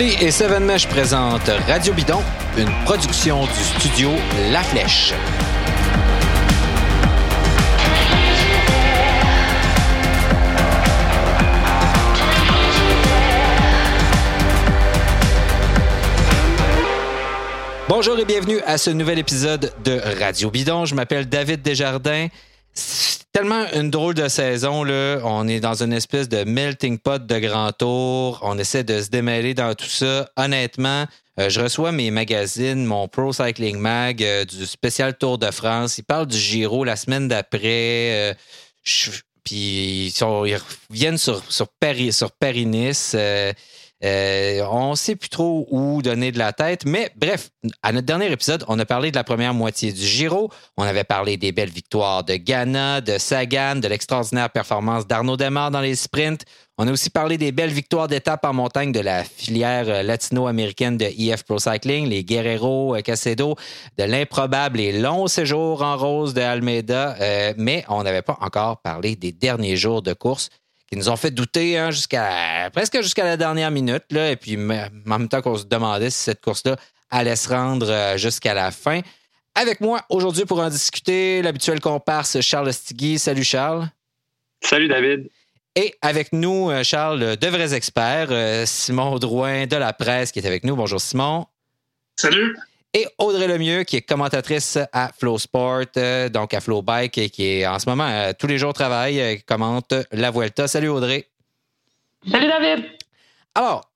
Et Seven Mesh présentent Radio Bidon, une production du studio La Flèche. Bonjour et bienvenue à ce nouvel épisode de Radio Bidon. Je m'appelle David Desjardins. Tellement une drôle de saison. On est dans une espèce de melting pot de grand tour. On essaie de se démêler dans tout ça. Honnêtement, euh, je reçois mes magazines, mon Pro Cycling Mag euh, du spécial Tour de France. Ils parlent du Giro la semaine d'après. Euh, puis ils, viennent sur, sur Paris-Nice. Euh, on ne sait plus trop où donner de la tête, mais bref, à notre dernier épisode, on a parlé de la première moitié du Giro. On avait parlé des belles victoires de Ghana, de Sagan, de l'extraordinaire performance d'Arnaud Demar dans les sprints. On a aussi parlé des belles victoires d'étape en montagne de la filière euh, latino-américaine de EF Pro Cycling, les Guerrero euh, Casedo, de l'improbable et long séjour en rose de Almeida, mais on n'avait pas encore parlé des derniers jours de course qui nous ont fait douter hein, jusqu'à presque jusqu'à la dernière minute. Là, et puis, en même temps qu'on se demandait si cette course-là allait se rendre euh, jusqu'à la fin. Avec moi aujourd'hui pour en discuter, l'habituel comparse Charles Stigui. Salut Charles. Salut David. Et avec nous, euh, Charles, de vrais experts, euh, Simon Drouin de la presse qui est avec nous. Bonjour Simon. Salut et Audrey Lemieux, qui est commentatrice à Flow Sport, euh, donc à Flow Bike, et qui est en ce moment euh, tous les jours travaille, euh, commente la Vuelta. Salut Audrey. Salut David. Alors,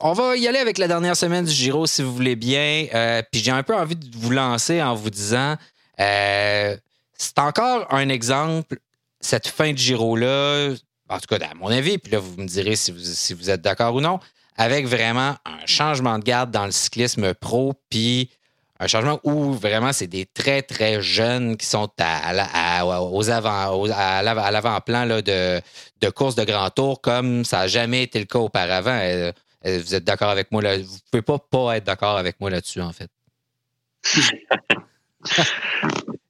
on va y aller avec la dernière semaine du Giro, si vous voulez bien. Puis j'ai un peu envie de vous lancer en vous disant, c'est encore un exemple, cette fin de Giro-là, en tout cas, à mon avis, puis là, vous me direz si vous, si vous êtes d'accord ou non, avec vraiment un changement de garde dans le cyclisme pro, puis un changement où vraiment c'est des très, très jeunes qui sont à, aux avant, à l'avant-plan de, de courses de grand tour, comme ça n'a jamais été le cas auparavant. Euh, euh, vous êtes d'accord avec moi là? Vous ne pouvez pas pas être d'accord avec moi là-dessus, en fait.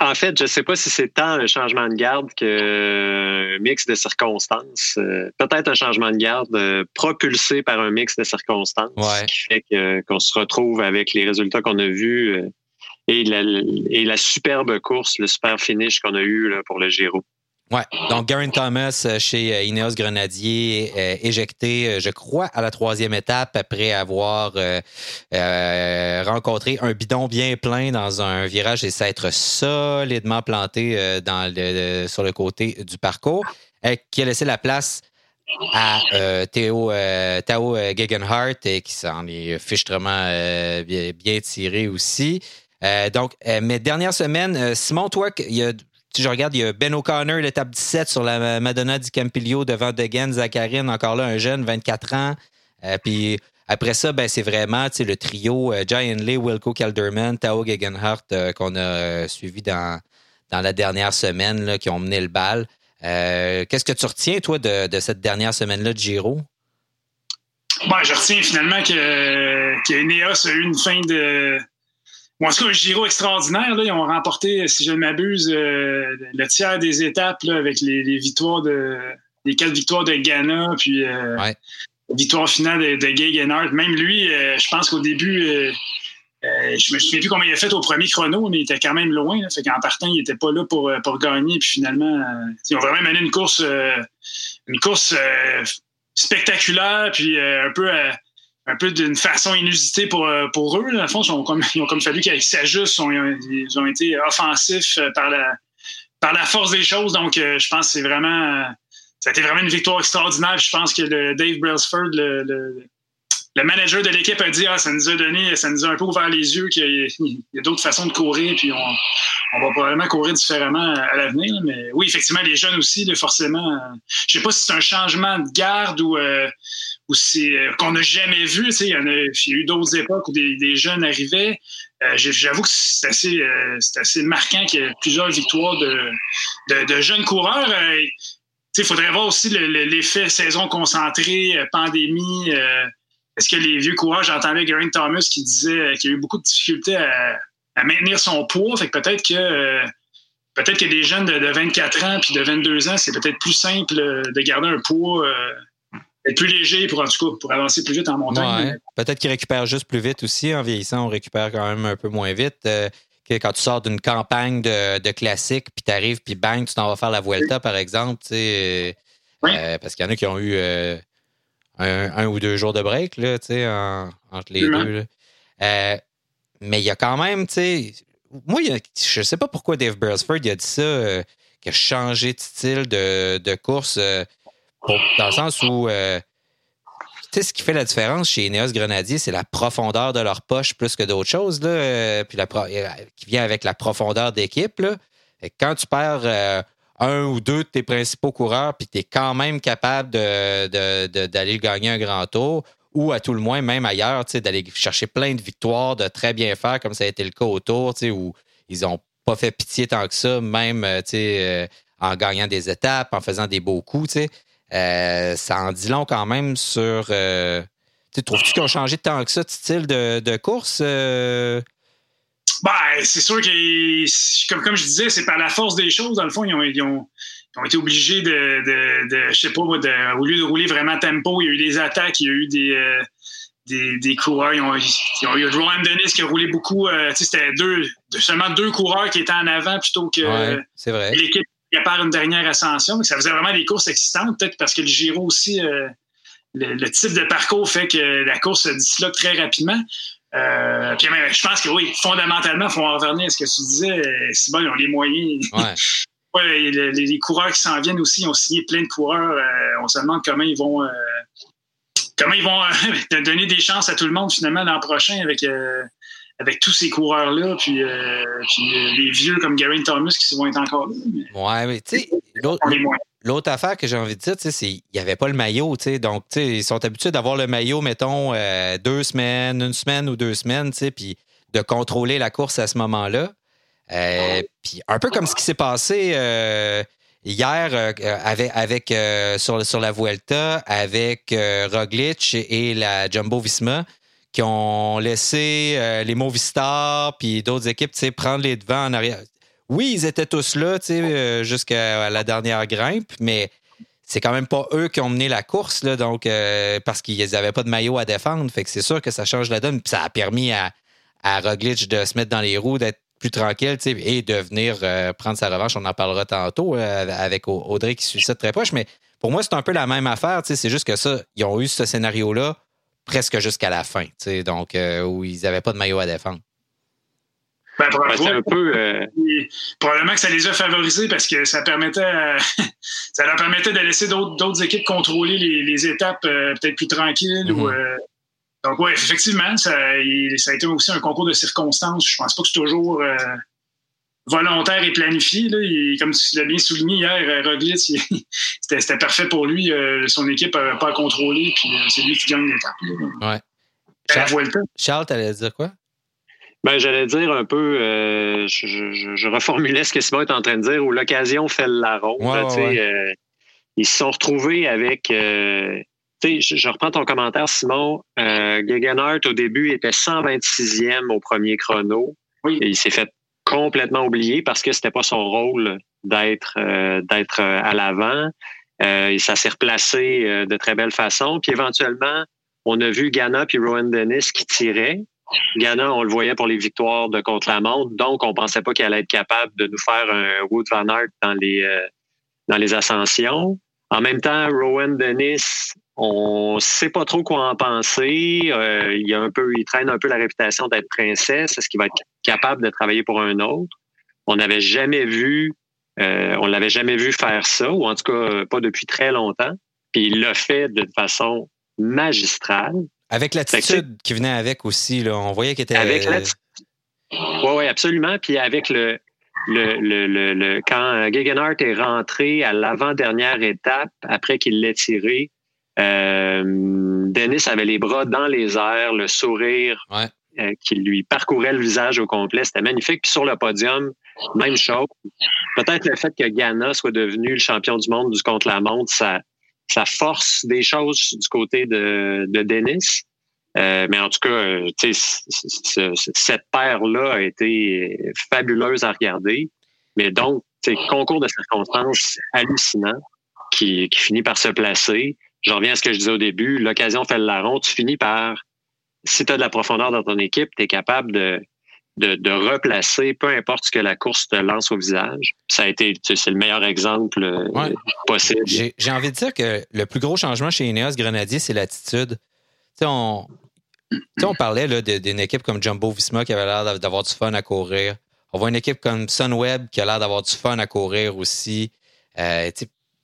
en fait, je ne sais pas si c'est tant un changement de garde qu'un mix de circonstances. Euh, peut-être un changement de garde euh, propulsé par un mix de circonstances qui fait qu'on se retrouve avec les résultats qu'on a vus euh, et, la, et, la, superbe course, le super finish qu'on a eu pour le Giro. Ouais. Donc, Garen Thomas euh, chez euh, Ineos Grenadier, euh, éjecté, je crois, à la troisième étape après avoir rencontré un bidon bien plein dans un virage et s'être solidement planté dans le, sur le côté du parcours, qui a laissé la place à Théo, Tao Gegenhardt et qui s'en est fichtrement bien, bien, tiré aussi. donc, mes dernières semaines, Simon, toi, il y a si je regarde, il y a Ben O'Connor, l'étape 17 sur la Madonna di Campillo devant Degen, Zacharine, encore là, un jeune, 24 ans. Euh, puis après ça, ben, c'est vraiment le trio euh, Giant Lee, Wilco Kelderman, Tao Gegenhardt euh, qu'on a suivi dans, la dernière semaine, qui ont mené le bal. Qu'est-ce que tu retiens, toi, de, cette dernière semaine-là de Giro? Ben, je retiens finalement que, que a eu une fin de, en tout cas, un Giro extraordinaire. Là. Ils ont remporté, si je ne m'abuse, euh, le tiers des étapes là, avec les, victoires de les quatre victoires de Ghana, puis euh, la victoire finale de, de Gay Même lui, euh, je pense qu'au début, je me souviens plus combien il a fait au premier chrono, mais il était quand même loin. Là. Fait qu'en partant, il n'était pas là pour, pour gagner. Puis finalement, ils ont vraiment mené une course, une course spectaculaire, puis un peu un peu d'une façon inusitée pour, euh, pour eux. Dans le fond, ils ont comme, ils ont comme fallu qu'ils s'ajustent. Ils ont été offensifs euh, par la, par la force des choses. Donc, euh, je pense que c'est vraiment. Ça a été vraiment une victoire extraordinaire. Je pense que le Dave Brailsford, le, le, manager de l'équipe, a dit ah, ça nous a donné, ça nous a un peu ouvert les yeux qu'il y a, d'autres façons de courir, puis on, va probablement courir différemment à, l'avenir. Mais oui, effectivement, les jeunes aussi, forcément. je sais pas si c'est un changement de garde ou ou c'est euh, qu'on n'a jamais vu. Il y, en a, il y a eu d'autres époques où des, jeunes arrivaient. Euh, j'avoue que c'est assez, euh, assez marquant qu'il y ait plusieurs victoires de, de, jeunes coureurs. il faudrait voir aussi l'effet saison concentrée, pandémie. Est-ce que les vieux coureurs, j'entendais Geraint Thomas qui disait qu'il a eu beaucoup de difficultés à, maintenir son poids. Fait que peut-être que peut-être que des jeunes de, 24 ans puis de 22 ans, c'est peut-être plus simple de garder un poids être plus léger pour, en tout cas, pour avancer plus vite en montagne. Peut-être qu'il récupère juste plus vite aussi. En vieillissant, on récupère quand même un peu moins vite. Euh, que quand tu sors d'une campagne de, de classique, puis tu arrives, puis bang, tu t'en vas faire la Vuelta, par exemple, euh, parce qu'il y en a qui ont eu euh, un, ou deux jours de break là, tu sais, entre les deux. mais il y a quand même, tu sais, moi, je sais pas pourquoi Dave Beresford a dit ça, qu'il a changé de style de, de course dans le sens où, euh, tu sais, ce qui fait la différence chez Ineos Grenadier, c'est la profondeur de leur poche plus que d'autres choses, là, euh, puis la, euh, qui vient avec la profondeur d'équipe. Quand tu perds un ou deux de tes principaux coureurs, puis tu es quand même capable d'aller gagner un grand tour, ou à tout le moins, même ailleurs, d'aller chercher plein de victoires, de très bien faire, comme ça a été le cas autour, où ils n'ont pas fait pitié tant que ça, même en gagnant des étapes, en faisant des beaux coups. Euh, ça en dit long quand même sur. Euh, trouves-tu qu'ils ont changé tant que ça de style de, course? Euh? Ben, c'est sûr que, comme, comme je disais, c'est par la force des choses. Dans le fond, ils ont, ils ont, été obligés de, de, de, je sais pas, de, au lieu de rouler vraiment tempo, il y a eu des attaques, il y a eu des, des, des, coureurs. Ils ont, ils ont eu Rowan Dennis qui a roulé beaucoup. c'était deux, seulement deux coureurs qui étaient en avant plutôt que l'équipe il part une dernière ascension. Ça faisait vraiment des courses excitantes, peut-être parce que le Giro aussi, euh, le, type de parcours fait que la course se disloque très rapidement. Euh, puis, je pense que oui, fondamentalement, il faut en revenir à ce que tu disais. Euh, c'est bon, ils ont les moyens. Ouais. les, coureurs qui s'en viennent aussi, ils ont signé plein de coureurs. on se demande comment ils vont comment ils vont donner des chances à tout le monde finalement l'an prochain avec avec tous ces coureurs-là, puis, euh, euh, les vieux comme Gary Thomas qui vont être encore là. Ouais, mais tu sais, l'autre affaire que j'ai envie de dire, c'est qu'il n'y avait pas le maillot. Donc, ils sont habitués d'avoir le maillot, mettons, euh, deux semaines, une semaine ou deux semaines, puis de contrôler la course à ce moment-là. puis un peu comme ce qui s'est passé hier avec, avec sur, sur la Vuelta avec Roglic et la Jumbo Visma qui ont laissé euh, les Movistar puis d'autres équipes prendre les devants en arrière. Oui, ils étaient tous là euh, jusqu'à la dernière grimpe, mais c'est quand même pas eux qui ont mené la course, donc euh, parce qu'ils n'avaient pas de maillot à défendre. Fait que c'est sûr que ça change la donne. Ça a permis à, à Roglic de se mettre dans les roues, d'être plus tranquille et de venir prendre sa revanche. On en parlera tantôt avec Audrey qui suit ça très proche. Mais pour moi, c'est un peu la même affaire. C'est juste que ça, ils ont eu ce scénario-là presque jusqu'à la fin, donc euh, où ils n'avaient pas de maillot à défendre. Ben, un peu, euh, Probablement que ça les a favorisés parce que ça permettait ça leur permettait de laisser d'autres équipes contrôler les, étapes euh, peut-être plus tranquilles. Mm-hmm. donc oui, effectivement, ça, ça, a été aussi un concours de circonstances. Je pense pas que c'est toujours volontaire et planifié. Là. comme tu l'as bien souligné hier, euh, Roglic, c'était parfait pour lui. Euh, son équipe n'a pas à contrôler, puis euh, c'est lui qui gagne l'étape. Ouais. Charles, Charles tu allais dire quoi? Ben, j'allais dire un peu, je, reformulais ce que Simon est en train de dire, où l'occasion fait la ronde. ils se sont retrouvés avec. je, je, reprends ton commentaire, Simon. Gegenhardt, au début, était 126e au premier chrono. Oui. Et il s'est fait complètement oublié parce que c'était pas son rôle d'être euh, d'être euh, à l'avant. Euh, et ça s'est replacé de très belle façon. Puis éventuellement, on a vu Ghana puis Rowan Dennis qui tiraient. Ghana, on le voyait pour les victoires de contre-la-montre, donc on pensait pas qu'il allait être capable de nous faire un Wood Van Aert dans les dans les ascensions. En même temps, Rowan Dennis, on sait pas trop quoi en penser. Euh, il, a un peu, il traîne un peu la réputation d'être princesse. Est-ce qu'il va être capable de travailler pour un autre? On n'avait jamais vu, euh, on l'avait jamais vu faire ça, ou en tout cas pas depuis très longtemps. Puis il l'a fait de façon magistrale. Avec l'attitude qui venait avec aussi, là, on voyait qu'il était. Avec l'attitude. Oui, oui, absolument. Puis avec le, le, le, le, quand Gegenhardt est rentré à l'avant-dernière étape, après qu'il l'ait tiré, euh, Dennis avait les bras dans les airs, le sourire euh, qui lui parcourait le visage au complet. C'était magnifique. Puis sur le podium, même chose. Peut-être le fait que Ghana soit devenu le champion du monde du contre-la-montre, ça, ça force des choses du côté de, de Dennis. Euh, mais en tout cas, cette paire-là a été fabuleuse à regarder. Mais donc, concours de circonstances hallucinant qui, qui finit par se placer. je reviens à ce que je disais au début, l'occasion fait le larron, tu finis par, si tu as de la profondeur dans ton équipe, tu es capable de, de, replacer peu importe ce que la course te lance au visage. Ça a été, c'est le meilleur exemple euh, possible. J'ai envie de dire que le plus gros changement chez Ineos Grenadier, c'est l'attitude. On, on parlait d'une équipe comme Jumbo Visma qui avait l'air d'avoir du fun à courir. On voit une équipe comme Sunweb qui a l'air d'avoir du fun à courir aussi. Euh,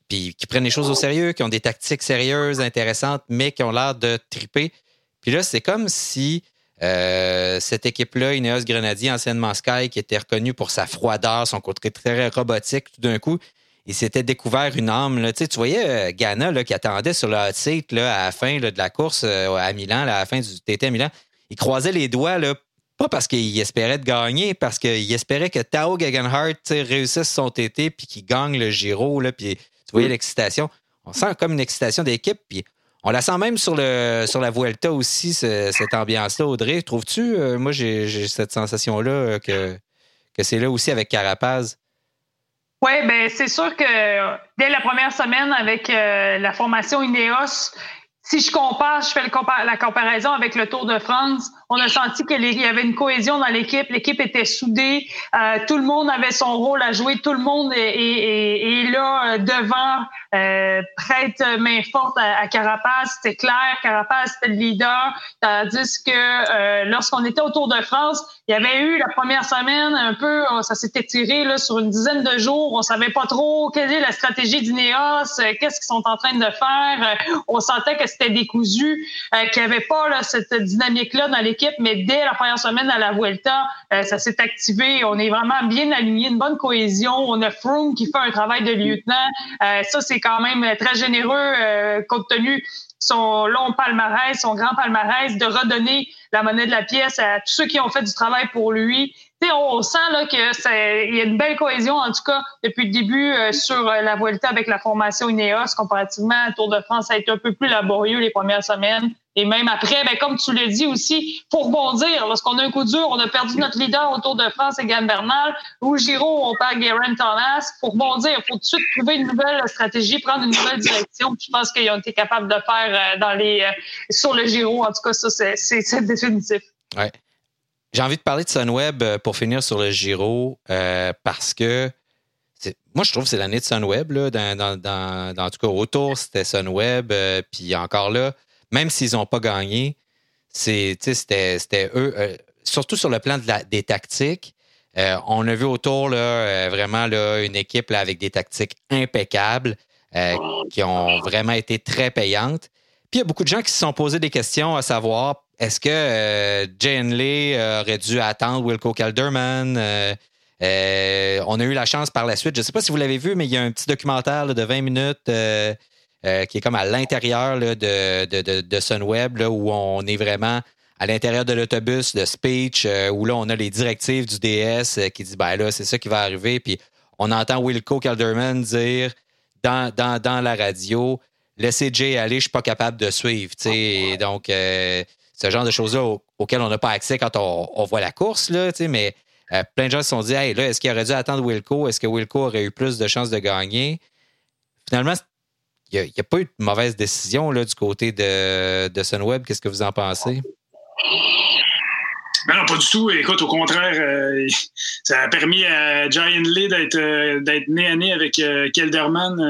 puis qui prennent les choses au sérieux, qui ont des tactiques sérieuses, intéressantes, mais qui ont l'air de triper. Puis là, c'est comme si euh, cette équipe-là, Ineos Grenadier, anciennement Sky, qui était reconnue pour sa froideur, son côté très robotique, tout d'un coup, il s'était découvert une âme. Là. Tu, voyais euh, Ghana là, qui attendait sur le hot seat là, à la fin de la course euh, à Milan, à la fin du TT à Milan. Il croisait les doigts, là, pas parce qu'il espérait de gagner, parce qu'il espérait que Tao Gegenhardt réussisse son TT puis qu'il gagne le Giro. Là, puis tu voyais l'excitation. On sent comme une excitation d'équipe. Puis on la sent même sur, la Vuelta aussi, cette ambiance-là, Audrey. Trouves-tu? Euh, moi, j'ai cette sensation-là euh, que, c'est là aussi avec Carapaz? Oui, ben c'est sûr que dès la première semaine avec euh, la formation Ineos, si je compare, je fais la comparaison avec le Tour de France, on a senti qu'il y avait une cohésion dans l'équipe. L'équipe était soudée. Euh, tout le monde avait son rôle à jouer. Tout le monde est, là euh, devant, euh, prête main forte à, Carapace. C'était clair. Carapace était le leader. Tandis que euh, lorsqu'on était au Tour de France, il y avait eu la première semaine un peu, ça s'était tiré là, sur une dizaine de jours. On savait pas trop quelle est la stratégie d'Ineos, qu'est-ce qu'ils sont en train de faire. On sentait que c'était décousu, qu'il n'y avait pas là, cette dynamique-là dans l'équipe mais dès la première semaine à la Vuelta, euh, ça s'est activé. On est vraiment bien aligné, une bonne cohésion. On a Froome qui fait un travail de lieutenant. Euh, ça, c'est quand même très généreux euh, compte tenu son long palmarès, son grand palmarès, de redonner la monnaie de la pièce à tous ceux qui ont fait du travail pour lui. on, sent là que il y a une belle cohésion en tout cas depuis le début sur la Vuelta avec la formation Ineos comparativement à Tour de France, a été un peu plus laborieux les premières semaines. Et même après, ben, comme tu l'as dit aussi, pour rebondir, lorsqu'on a un coup dur, on a perdu notre leader au Tour de France, Egan Bernal, ou Giro, on perd Garen Thomas. Pour rebondir, il faut tout de suite trouver une nouvelle stratégie, prendre une nouvelle direction. Je pense qu'ils ont été capables de faire euh, dans les, euh, sur le Giro. En tout cas, ça, c'est définitif. Ouais. J'ai envie de parler de Sunweb euh, pour finir sur le Giro parce que moi, je trouve que c'est l'année de Sunweb. Là, dans, dans, dans, en tout cas, autour, c'était Sunweb. puis encore là, même s'ils n'ont pas gagné, c'était eux, euh, surtout sur le plan des tactiques. Euh, on a vu autour là, euh, vraiment là, une équipe avec des tactiques impeccables qui ont vraiment été très payantes. Puis il y a beaucoup de gens qui se sont posé des questions à savoir est-ce que Jane Lee aurait dû attendre Wilco Calderman? on a eu la chance par la suite. Je ne sais pas si vous l'avez vu, mais il y a un petit documentaire de 20 minutes qui est comme à l'intérieur de, de, de, Sunweb, où on est vraiment à l'intérieur de l'autobus, de speech, euh, où là, on a les directives du DS euh, qui dit ben là, c'est ça qui va arriver. Puis on entend Wilco Calderman dire dans, dans, la radio Laissez Jay aller, je suis pas capable de suivre. Et donc, ce genre de choses-là auxquelles on n'a pas accès quand on, voit la course, là, mais plein de gens se sont dit Hey, là, est-ce qu'il aurait dû attendre Wilco? Est-ce que Wilco aurait eu plus de chances de gagner? Finalement, n'y a, pas eu de mauvaise décision là, du côté de, de Sunweb? Qu'est-ce que vous en pensez? Ben non, pas du tout. Écoute, au contraire, euh, ça a permis à Giant Lee d'être, euh, d'être nez à nez avec euh, Kelderman.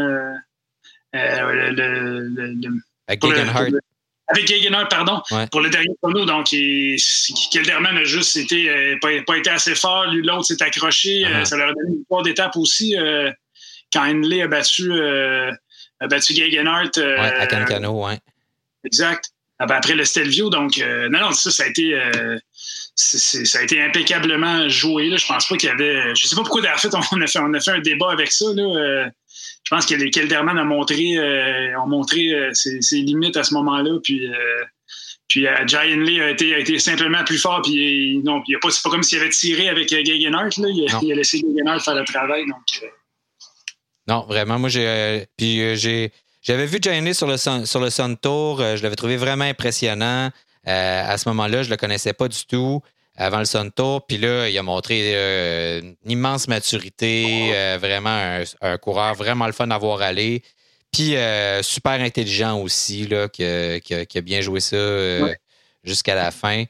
avec Gegenhardt. Avec Gegenhardt, pardon, pour le dernier chrono. Donc, Kelderman a juste été, pas, été assez fort. Lui, l'autre s'est accroché. Uh-huh. ça leur a donné une fois d'étape aussi quand Henley a battu a battu Gegenhardt. Euh, à Cancano, oui. Exact. Ah, ben, après le Stelvio, donc euh, non, non, ça, ça a été euh, ça a été impeccablement joué. Là. Je pense pas qu'il y avait. Je sais pas pourquoi en fait on a fait on a fait un débat avec ça. Là. je pense que les Kelderman a montré ont montré ses, limites à ce moment-là. Puis puis Giant Lee a été, a été simplement plus fort. Puis non, il pas, c'est pas comme s'il avait tiré avec Gegenhardt. Là. Il, a, laissé Gegenhardt faire le travail. Donc non, vraiment, moi, j'ai. Euh, puis euh, j'ai. J'avais vu Gianni sur le, sur le Sun Tour. Euh, je l'avais trouvé vraiment impressionnant. à ce moment-là, je ne le connaissais pas du tout avant le Sun Tour. Puis là, il a montré une immense maturité, vraiment un, coureur vraiment le fun à voir aller. Puis super intelligent aussi, là, qui, a, bien joué ça jusqu'à la fin.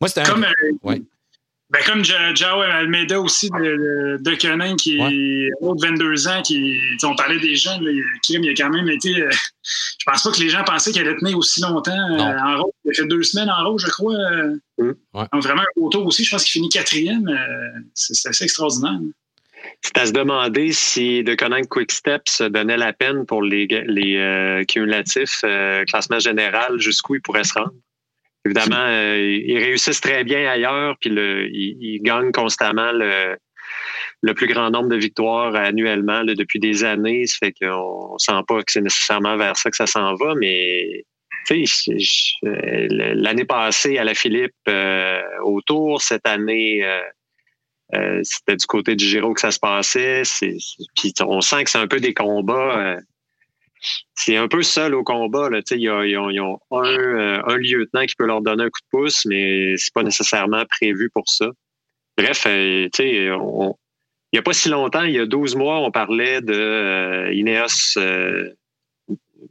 Moi, c'était un. Ouais. Ben, comme Jao Almeida aussi de, de Conan, qui est de 22 ans, qui on parlait des jeunes, il a quand même été. Euh, je pense pas que les gens pensaient qu'elle allait tenir aussi longtemps euh, en rouge. Il a fait deux semaines en rouge, je crois. Euh. Mm. Donc vraiment un auto aussi, je pense qu'il finit quatrième. c'est assez extraordinaire. C'est à se demander si de Conan Quick Steps donnait la peine pour les, les cumulatifs classement général jusqu'où il pourrait se rendre. Évidemment, euh, ils réussissent très bien ailleurs, puis le, ils, gagnent constamment le, le, plus grand nombre de victoires annuellement depuis des années. Ça fait qu'on ne sent pas que c'est nécessairement vers ça que ça s'en va, mais l'année passée à la Philippe euh, autour, cette année euh, c'était du côté du Giro que ça se passait. Puis on sent que c'est un peu des combats c'est un peu seul au combat. Là. Ils, ont, euh, un, lieutenant qui peut leur donner un coup de pouce, mais c'est pas nécessairement prévu pour ça. Bref, euh, il n'y a pas si longtemps, il y a 12 mois, on parlait de euh, Ineos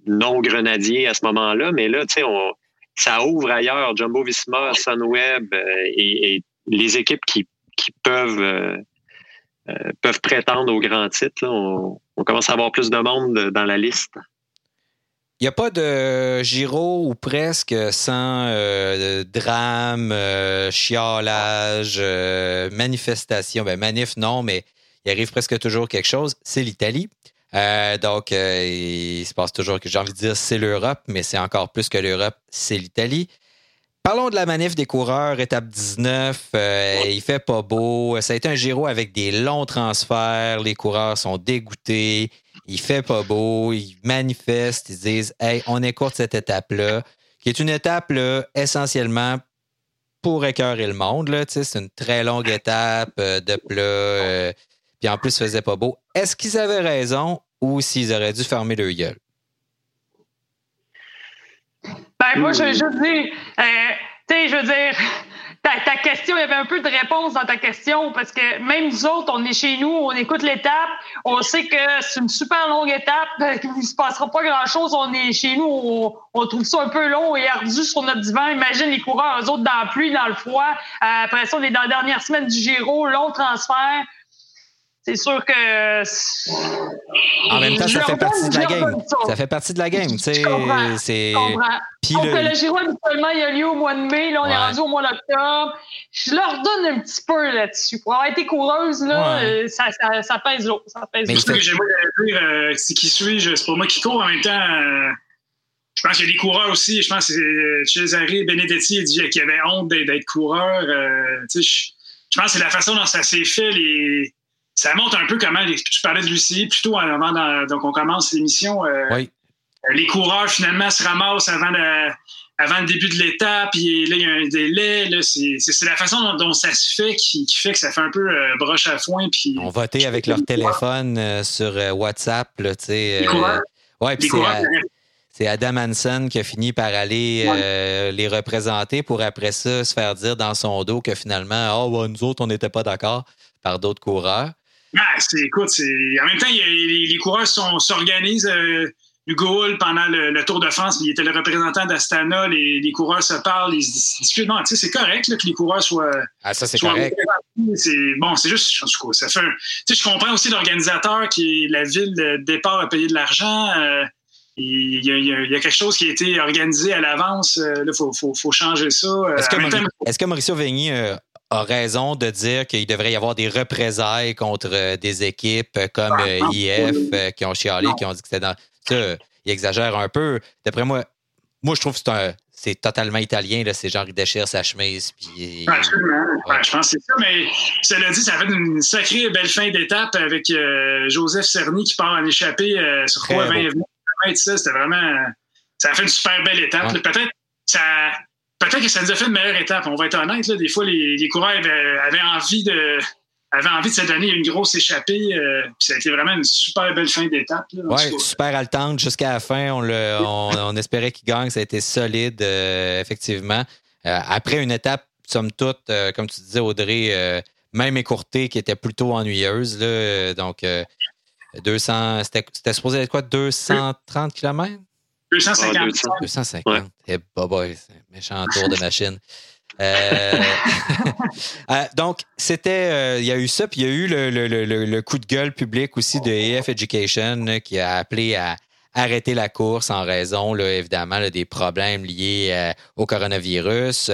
non grenadier à ce moment-là, mais là, on, ça ouvre ailleurs. Jumbo Visma, Sunweb et, les équipes qui, peuvent peuvent prétendre au grand titre. On commence à avoir plus de monde dans la liste. Il n'y a pas de Giro ou presque sans euh, drame, euh, chiolage, euh, manifestation. Ben, manif, non, mais il arrive presque toujours quelque chose. C'est l'Italie. donc, il se passe toujours que j'ai envie de dire c'est l'Europe, mais c'est encore plus que l'Europe, c'est l'Italie. Parlons de la manif des coureurs, étape 19. Euh, il fait pas beau. Ça a été un Giro avec des longs transferts. Les coureurs sont dégoûtés. Il fait pas beau. Ils manifestent. Ils disent Hey, on écoute cette étape-là, qui est une étape essentiellement pour écœurer le monde. C'est une très longue étape euh, de plat. Euh, puis en plus, il faisait pas beau. Est-ce qu'ils avaient raison ou s'ils auraient dû fermer leur gueule? Ben, moi, je veux juste dire, euh, tu sais, je veux dire, ta, question, il y avait un peu de réponse dans ta question parce que même nous autres, on est chez nous, on écoute l'étape, on sait que c'est une super longue étape, qu'il ne se passera pas grand-chose, on est chez nous, on, trouve ça un peu long et ardu sur notre divan. Imagine les coureurs, eux autres, dans la pluie, dans le froid. Euh, après ça, on est dans la dernière semaine du Giro, long transfert c'est sûr que. En même temps, ça fait partie de la game. Ça fait partie de la game. C'est. Puis le... le Giro, habituellement, il a lieu au mois de mai. Là, on est rendu au mois d'octobre. Je leur donne un petit peu là-dessus. Pour avoir été coureuse, là, euh, ça, ça, ça, pèse l'eau. Ça pèse Mais ce que j'aimerais dire, euh, c'est qui suis-je? C'est pas moi qui cours. En même temps, euh, je pense qu'il y a des coureurs aussi. Je pense que c'est Cesare Benedetti qui avait honte d'être coureur. je, je pense que c'est la façon dont ça s'est fait. Les ça montre un peu comment tu parlais de Lucie plutôt avant donc on commence l'émission. Euh, oui. Les coureurs finalement se ramassent avant, avant le début de l'étape, puis là il y a un délai. c'est, la façon dont, ça se fait qui, fait que ça fait un peu euh, broche à foin. Puis, on votait avec leur téléphone euh, sur WhatsApp, là, tu sais. les coureurs? Ouais, puis c'est, Adam Hansen qui a fini par aller les représenter pour après ça se faire dire dans son dos que finalement, oh, nous autres, on n'était pas d'accord par d'autres coureurs. Ah, écoute, en même temps, les, coureurs s'organisent. Euh, Hugo Hull, pendant le, Tour de France, il était le représentant d'Astana. Les, les, coureurs se parlent, ils se discutent. Non, tu sais, c'est correct que les coureurs soient. Ah, ça, c'est correct. Bon, c'est juste. En tout cas, ça fait un, Tu sais, je comprends aussi l'organisateur qui est la ville de départ à payer de l'argent. Euh, il, y a, il, y a, quelque chose qui a été organisé à l'avance. Euh, là, il faut, faut, faut, changer ça. Est-ce que, est-ce que Mauricio Vigny a raison de dire qu'il devrait y avoir des représailles contre euh, des équipes comme ah, euh, IF euh, qui ont chialé, qui ont dit que c'était dans. Ça, il exagère un peu. D'après moi, moi, je trouve que c'est totalement italien. C'est genre, il déchire sa chemise. Puis, Absolument. je pense que c'est ça. Mais cela dit, ça fait une sacrée belle fin d'étape avec Joseph Cerny qui part en échappée sur 3 20 C'était vraiment. Ça a fait une super belle étape. Peut-être ça peut-être que ça nous a fait une meilleure étape. On va être honnête, des fois, les, coureurs avaient, envie de avait envie de se donner une grosse échappée. Euh, puis ça a été vraiment une super belle fin d'étape. Oui, super haletante jusqu'à la fin. On, espérait qu'il gagne. Ça a été solide, euh, effectivement. Euh, après une étape, somme toute, comme tu disais, Audrey, même écourtée, qui était plutôt ennuyeuse. Là, donc, 200, c'était supposé être quoi, 230 km? 250. 250. Eh, méchant tour de machine. Euh, euh, donc, c'était. Euh, il y a eu ça, puis il y a eu le, coup de gueule public aussi de EF Education qui a appelé à arrêter la course en raison, là, évidemment, des problèmes liés au coronavirus.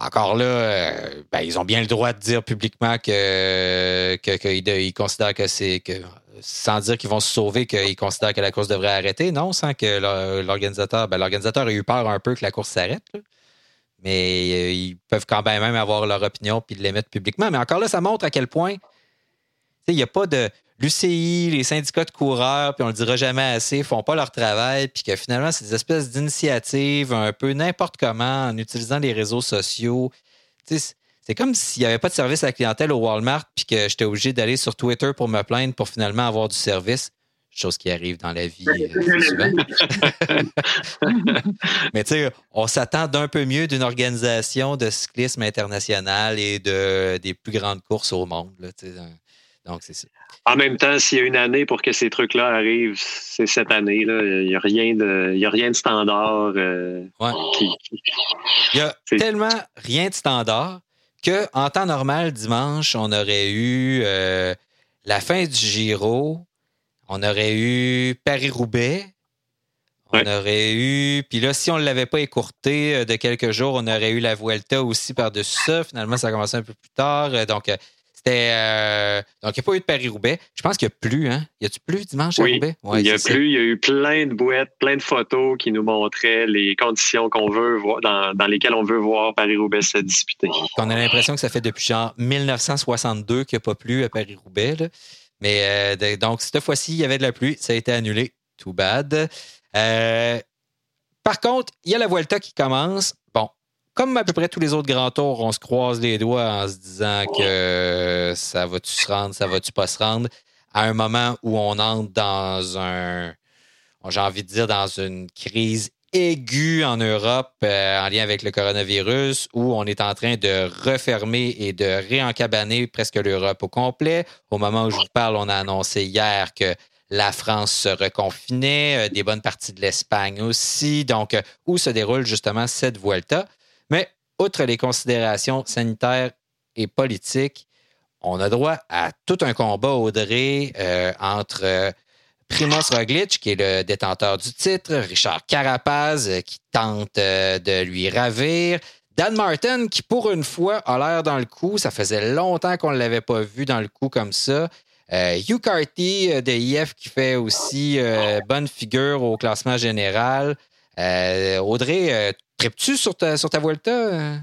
encore là, ben, ils ont bien le droit de dire publiquement que, qu'ils considèrent que c'est que sans dire qu'ils vont se sauver, qu'ils considèrent que la course devrait arrêter, non, sans que l'organisateur, ben, l'organisateur ait eu peur un peu que la course s'arrête mais euh, ils peuvent quand même avoir leur opinion puis l'émettre publiquement. Mais encore là, ça montre à quel point il n'y a pas de. L'UCI, les syndicats de coureurs, puis on le dira jamais assez, font pas leur travail, puis que finalement, c'est des espèces d'initiatives un peu n'importe comment en utilisant les réseaux sociaux. C'est comme s'il n'y avait pas de service à la clientèle au Walmart, puis que j'étais obligé d'aller sur Twitter pour me plaindre pour finalement avoir du service chose qui arrive dans la vie euh, souvent. Mais tu sais, on s'attend d'un peu mieux d'une organisation de cyclisme international et de, des plus grandes courses au monde. donc, c'est ça. En même temps, s'il y a une année pour que ces trucs-là arrivent, c'est cette année. Là. Il n'y a, rien de, a rien de standard. Euh, il y a tellement rien de standard qu'en temps normal, dimanche, on aurait eu euh, la fin du Giro, on aurait eu Paris-Roubaix. On aurait eu. Puis là, si on ne l'avait pas écourté euh, de quelques jours, on aurait eu la Vuelta aussi par-dessus ça. Finalement, ça a commencé un peu plus tard. Euh, donc, euh, c'était. donc, il n'y a pas eu de Paris-Roubaix. Je pense qu'il n'y a plus, hein? Y a-tu plus dimanche à Roubaix? il y a plus. Il y a eu plein de bouettes, plein de photos qui nous montraient les conditions qu'on veut voir, dans, lesquelles on veut voir Paris-Roubaix se disputer. On a l'impression que ça fait depuis genre 1962 qu'il n'y a pas plu à Paris-Roubaix. Mais euh, donc, cette fois-ci, il y avait de la pluie. Ça a été annulé. Too bad. Euh, par contre, il y a la Vuelta qui commence. Comme à peu près tous les autres grands tours, on se croise les doigts en se disant que ça va-tu se rendre, ça va-tu pas se rendre, à un moment où on entre dans un, j'ai envie de dire, dans une crise aiguë en Europe euh, en lien avec le coronavirus où on est en train de refermer et de réencabaner presque l'Europe au complet. Au moment où je vous parle, on a annoncé hier que la France se reconfinait, euh, des bonnes parties de l'Espagne aussi. Donc, euh, où se déroule justement cette Vuelta? Mais outre les considérations sanitaires et politiques, on a droit à tout un combat, Audrey, entre Primoz Roglic, qui est le détenteur du titre, Richard Carapaz, euh, qui tente euh, de lui ravir, Dan Martin, qui pour une fois a l'air dans le coup. Ça faisait longtemps qu'on ne l'avait pas vu dans le coup comme ça. Euh, Hugh Carty de IF qui fait aussi bonne figure au classement général. Audrey, tripes-tu sur ta, sur ta Vuelta?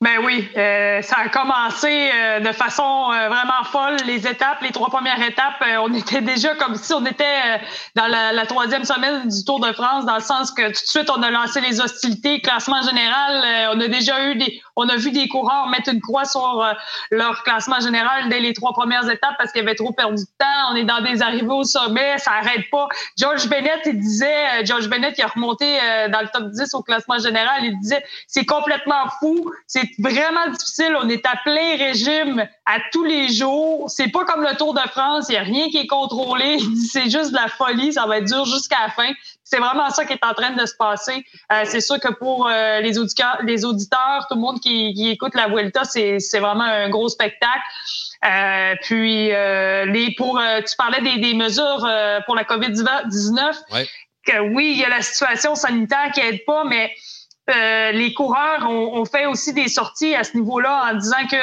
Ben oui, euh, ça a commencé euh, de façon euh, vraiment folle. Les étapes, les trois premières étapes, on était déjà comme si on était dans la, troisième semaine du Tour de France, dans le sens que tout de suite on a lancé les hostilités, classement général. on a déjà eu des, on a vu des coureurs mettre une croix sur leur classement général dès les trois premières étapes parce qu'ils avaient trop perdu de temps. On est dans des arrivées au sommet, ça arrête pas. George Bennett, il disait, George Bennett, qui a remonté dans le top 10 au classement général, il disait, c'est complètement fou c'est vraiment difficile. On est à plein régime à tous les jours. C'est pas comme le Tour de France. Il n'y a rien qui est contrôlé. C'est juste de la folie. Ça va être dur jusqu'à la fin. C'est vraiment ça qui est en train de se passer. Euh, c'est sûr que pour euh, les, auditeurs, les auditeurs, tout le monde qui, écoute la Vuelta, c'est vraiment un gros spectacle. Euh, puis, les, pour, tu parlais des, des mesures pour la COVID-19. Que oui, il y a la situation sanitaire qui aide pas, mais euh, les coureurs ont, fait aussi des sorties à ce niveau-là en disant que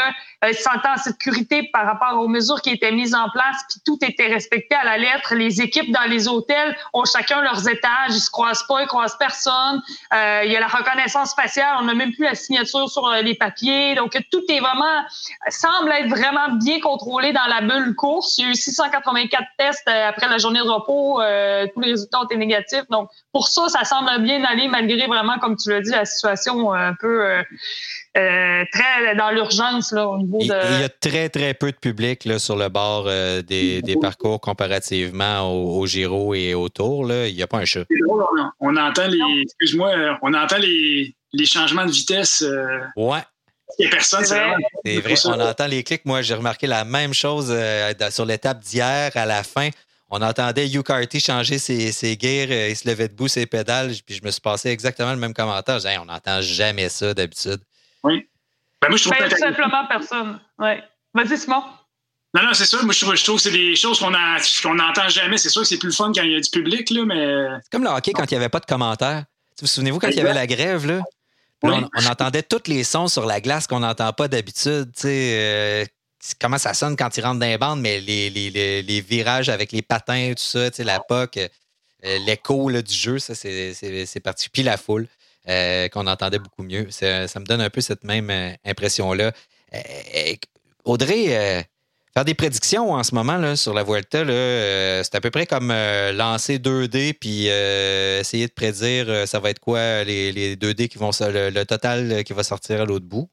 euh, en sécurité par rapport aux mesures qui étaient mises en place, puis tout était respecté à la lettre. Les équipes dans les hôtels ont chacun leurs étages, ils se croisent pas, ils croisent personne. Euh, il y a la reconnaissance faciale, on n'a même plus la signature sur euh, les papiers. Donc tout est vraiment semble être vraiment bien contrôlé dans la bulle course. Il y a eu 684 tests euh, après la journée de repos, euh, tous les résultats ont été négatifs. Donc pour ça, ça semble bien aller malgré vraiment, comme tu l'as dit, la situation un peu euh, très dans l'urgence là, au niveau de. Il y a très, très peu de public là, sur le bord euh, des, parcours comparativement au, Giro et au Tour. Là. Il n'y a pas un chat. On, entend les. Excuse-moi, on entend les, changements de vitesse. Euh, ouais. Il n'y a personne, c'est vrai. C'est vrai, on entend les clics. Moi, j'ai remarqué la même chose euh, sur l'étape d'hier à la fin. On entendait Hugh Carty changer ses, ses gears, il se levait debout ses pédales, puis je me suis passé exactement le même commentaire. on n'entend jamais ça d'habitude. Oui. Ben, moi, je trouve ben, tout simplement personne. Ouais. Vas-y, Simon. Non, non, c'est ça. Moi, je trouve, que c'est des choses qu'on n'entend jamais. C'est sûr que c'est plus fun quand il y a du public, là, mais. C'est comme le hockey quand il n'y avait pas de commentaires. Vous, vous souvenez-vous quand il y avait la grève, là? On, entendait tous les sons sur la glace qu'on n'entend pas d'habitude. Euh, comment ça sonne quand ils rentrent dans les bandes, mais les, les, les, virages avec les patins, tout ça, la POC, euh, l'écho du jeu, ça, c'est parti. Puis la foule, euh, qu'on entendait beaucoup mieux. Ça, me donne un peu cette même impression-là. Audrey, Faire des prédictions en ce moment là, sur la Vuelta, euh, c'est à peu près comme euh, lancer 2D puis euh, essayer de prédire ça va être quoi les, les 2D qui vont le, total qui va sortir à l'autre bout.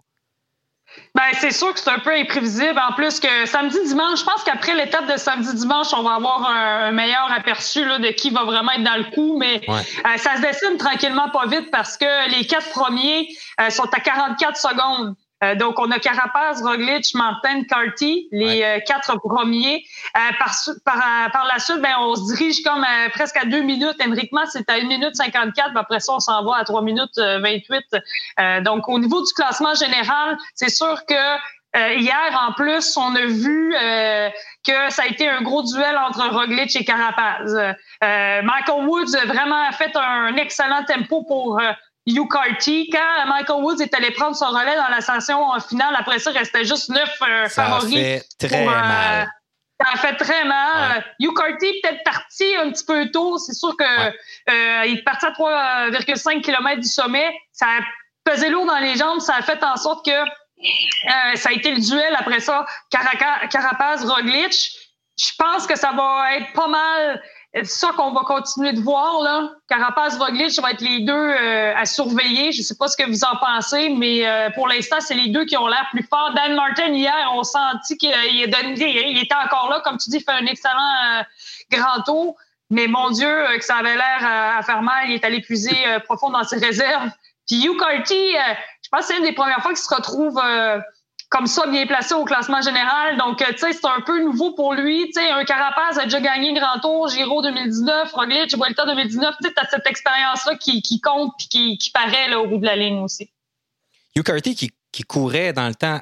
Ben, c'est sûr que c'est un peu imprévisible. En plus que samedi, dimanche, je pense qu'après l'étape de samedi, dimanche, on va avoir un, meilleur aperçu là, de qui va vraiment être dans le coup. Mais ça se dessine tranquillement pas vite parce que les quatre premiers sont à 44 secondes. Euh, donc, on a Carapaz, Roglic, Martin, Carty, les euh, quatre premiers. Euh, par, par, par, la suite, ben, on se dirige comme presque à deux minutes. Henrik c'est à 1 minute 54. après ça, on s'en va à 3 minutes 28. donc, au niveau du classement général, c'est sûr que hier, en plus, on a vu que ça a été un gros duel entre Roglic et Carapaz. Michael Woods a vraiment fait un excellent tempo pour Carty. Quand Michael Woods est allé prendre son relais dans la session finale, après ça, il restait juste neuf euh, favoris. Ça fait très euh, mal. Ça a fait très mal. Hugh Carty peut-être parti un petit peu tôt. C'est sûr que euh, il est parti à 3,5 km du sommet. Ça a pesé lourd dans les jambes. Ça a fait en sorte que ça a été le duel après ça. Carapaz-Roglic. Je pense que ça va être pas mal ça qu'on va continuer de voir. Là. Carapaz, Roglic vont être les deux euh, à surveiller. Je ne sais pas ce que vous en pensez, mais euh, pour l'instant, c'est les deux qui ont l'air plus forts. Dan Martin, hier, on sentit qu'il donné, il était encore là. Comme tu dis, il fait un excellent euh, grand tour. Mais mon Dieu, que ça avait l'air à faire mal. Il est allé puiser profond dans ses réserves. Puis Hugh Carty, je pense que c'est une des premières fois qu'il se retrouve comme ça bien placé au classement général. Donc, euh, tu sais, c'est un peu nouveau pour lui. Tu sais, un Carapaz a déjà gagné Grand Tour, Giro 2019, Roglic, Vuelta 2019. Tu sais, as cette expérience-là qui, compte puis qui, qui paraît là, au bout de la ligne aussi. Hugh Carty qui, qui courait dans le temps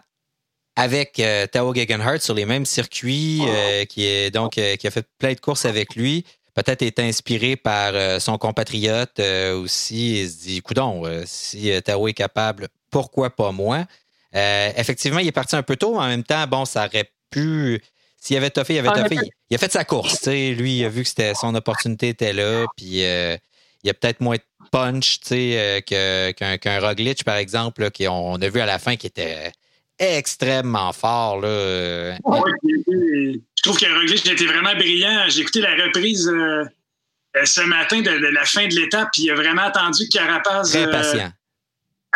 avec euh, Tao Gegenhardt sur les mêmes circuits, euh, qui est donc qui a fait plein de courses avec lui. Peut-être est inspiré par son compatriote aussi. Il se dit, coudon, si Tao est capable, pourquoi pas moi? Euh, effectivement, il est parti un peu tôt. En même temps, bon, ça aurait pu. S'il avait toffé, il avait toffé. Il, a fait sa course. Lui, il a vu que c'était son opportunité était là. Puis euh, il y a peut-être moins de punch euh, qu'un Roglic, par exemple, qu'on a vu à la fin qui était extrêmement fort. Là. je trouve qu'un Roglic était vraiment brillant. J'ai écouté la reprise ce matin de, la fin de l'étape, puis il a vraiment attendu que Carapaz. Très patient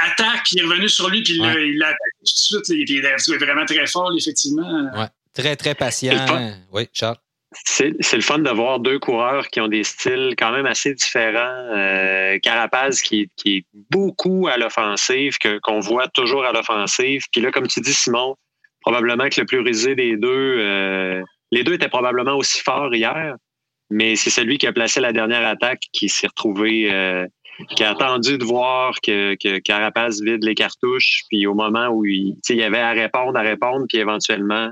attaque, il est revenu sur lui, puis il l'a attaqué tout de suite. Il est vraiment très fort, effectivement. Ouais. Très, très patient. Oui, Charles. C'est le fun de voir deux coureurs qui ont des styles quand même assez différents. Euh, Carapaz qui, est beaucoup à l'offensive, qu'on voit toujours à l'offensive. Puis là, comme tu dis, Simon, probablement que le plus risé des deux, euh, les deux étaient probablement aussi forts hier, mais c'est celui qui a placé la dernière attaque qui s'est retrouvé euh, qui a attendu de voir que, que Carapace vide les cartouches, puis au moment où il, il y avait à répondre, à répondre, puis éventuellement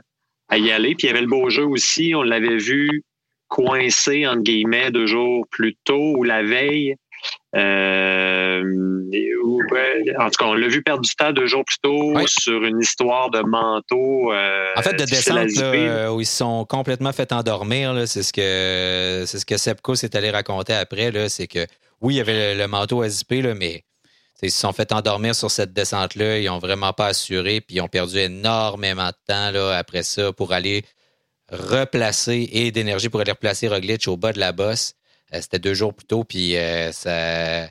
à y aller. Puis il y avait le beau jeu aussi, on l'avait vu coincé, entre guillemets, deux jours plus tôt ou la veille. Euh, en tout cas, on l'a vu perdre du temps deux jours plus tôt sur une histoire de manteau. Euh, en fait, de descente là, où ils se sont complètement fait endormir, c'est ce que c'est ce que Sepko s'est allé raconter après. C'est que oui, il y avait le, manteau à zipper, là, mais ils se sont fait endormir sur cette descente-là. Ils n'ont vraiment pas assuré, puis ils ont perdu énormément de temps là, après ça pour aller replacer et d'énergie pour aller replacer Roglic au bas de la bosse. Euh, c'était deux jours plus tôt, puis euh, ça,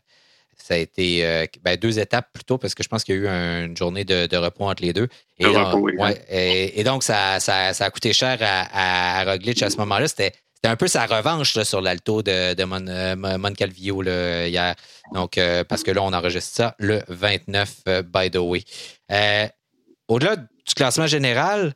ça a été euh, ben, deux étapes plus tôt parce que je pense qu'il y a eu une journée de, repos entre les deux. Et, donc, et, donc, ça, ça, a coûté cher à, à Roglic à ce moment-là. C'était c'était un peu sa revanche sur l'alto de, de Mon, euh, Moncalvio hier. Donc, euh, parce que là, on enregistre ça le 29, euh, by the way. au-delà du classement général,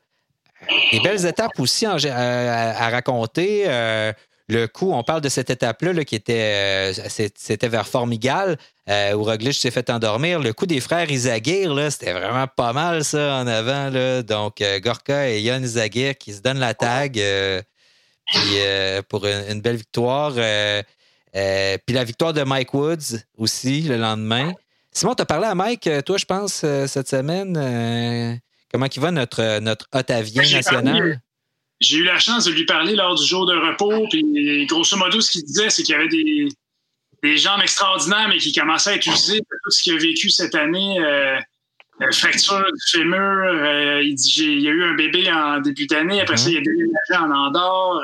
des belles étapes aussi à, raconter. le coup, on parle de cette étape-là qui était, c'était vers Formigal, où Roglic s'est fait endormir. Le coup des frères Izagir, c'était vraiment pas mal ça en avant. Là. Donc, Gorka et Yann Izagir qui se donnent la tag pour une, belle victoire. puis la victoire de Mike Woods aussi le lendemain. Simon, tu as parlé à Mike, euh, toi, je pense, euh, cette semaine. Euh, comment il va, notre, notre Otavien ben, national? J'ai eu la chance de lui parler lors du jour de repos. Puis, grosso modo, ce qu'il disait, c'est qu'il y avait des, des jambes extraordinaires, mais qui commençaient à être usées tout ce qu'il a vécu cette année. Fracture du fémur. il dit il y a eu un bébé en début d'année. Après ça, il a déménagé en Andorre.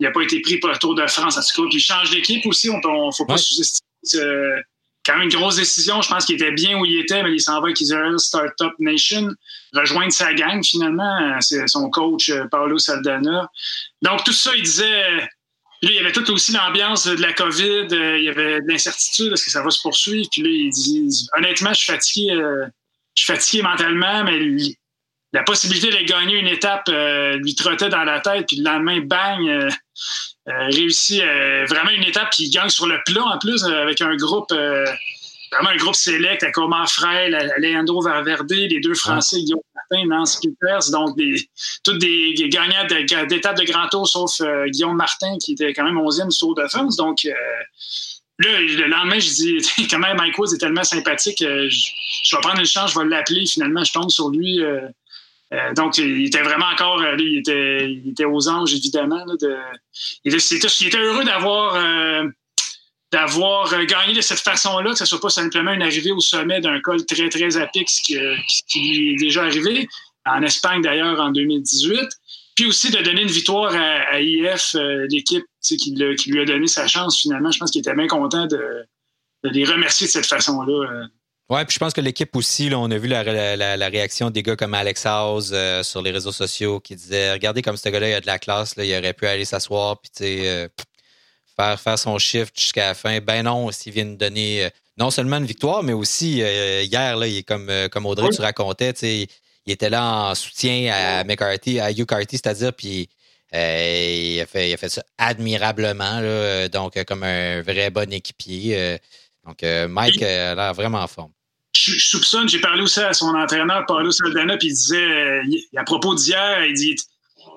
il n'a pas été pris pour le Tour de France. En tout cas, puis il change d'équipe aussi. On ne faut pas sous-estimer quand même une grosse décision. Je pense qu'il était bien où il était, mais il s'en va avec Israel Startup Nation, rejoindre sa gang finalement. C'est son coach euh, Paolo Saldana. Donc tout ça, il disait. il y avait tout aussi l'ambiance de la COVID, euh, il y avait de l'incertitude, est-ce que ça va se poursuivre? Puis là, il dit honnêtement, je suis fatigué, euh, je suis fatigué mentalement, mais la possibilité de gagner une étape lui trottait dans la tête, puis le lendemain, bang, euh, euh, vraiment une étape qui gagne sur le plat en plus euh, avec un groupe vraiment un groupe select avec Omar Frey, Leandro Valverde, les deux Français, Guillaume Martin, Nance Peters, donc des, tous des, gagnants d'étapes de, grand tour, sauf Guillaume Martin qui était quand même 11e du Tour de France. Donc là, le lendemain, je dis quand même Mike Woods est tellement sympathique, je, je, vais prendre une chance, je vais l'appeler. Finalement, je tombe sur lui. Euh, donc, il était vraiment encore, euh, il, était, il était aux anges, évidemment. de, il, était, heureux d'avoir euh, d'avoir gagné de cette façon-là, que ce ne soit pas simplement une arrivée au sommet d'un col très, très à pic, ce qui, qui, est déjà arrivé, en Espagne d'ailleurs en 2018. Puis aussi de donner une victoire à, IF, l'équipe qui, qui, lui a donné sa chance finalement. Je pense qu'il était bien content de, de les remercier de cette façon-là. Oui, puis je pense que l'équipe aussi, là, on a vu la, réaction des gars comme Alex House euh, sur les réseaux sociaux qui disaient Regardez comme ce gars-là, il a de la classe, là, il aurait pu aller s'asseoir puis euh, faire, faire son shift jusqu'à la fin. Ben non, s'il vient de donner euh, non seulement une victoire, mais aussi hier, là, il est comme, comme Audrey, tu racontais, il était là en soutien à McCarthy, à Hugh Carty, c'est-à-dire, puis il, a fait, il a fait ça admirablement, là, donc comme un vrai bon équipier. donc Mike a l'air vraiment en forme je, soupçonne, j'ai parlé aussi à son entraîneur, Paulo Saldana, puis il disait, euh, à propos d'hier, il dit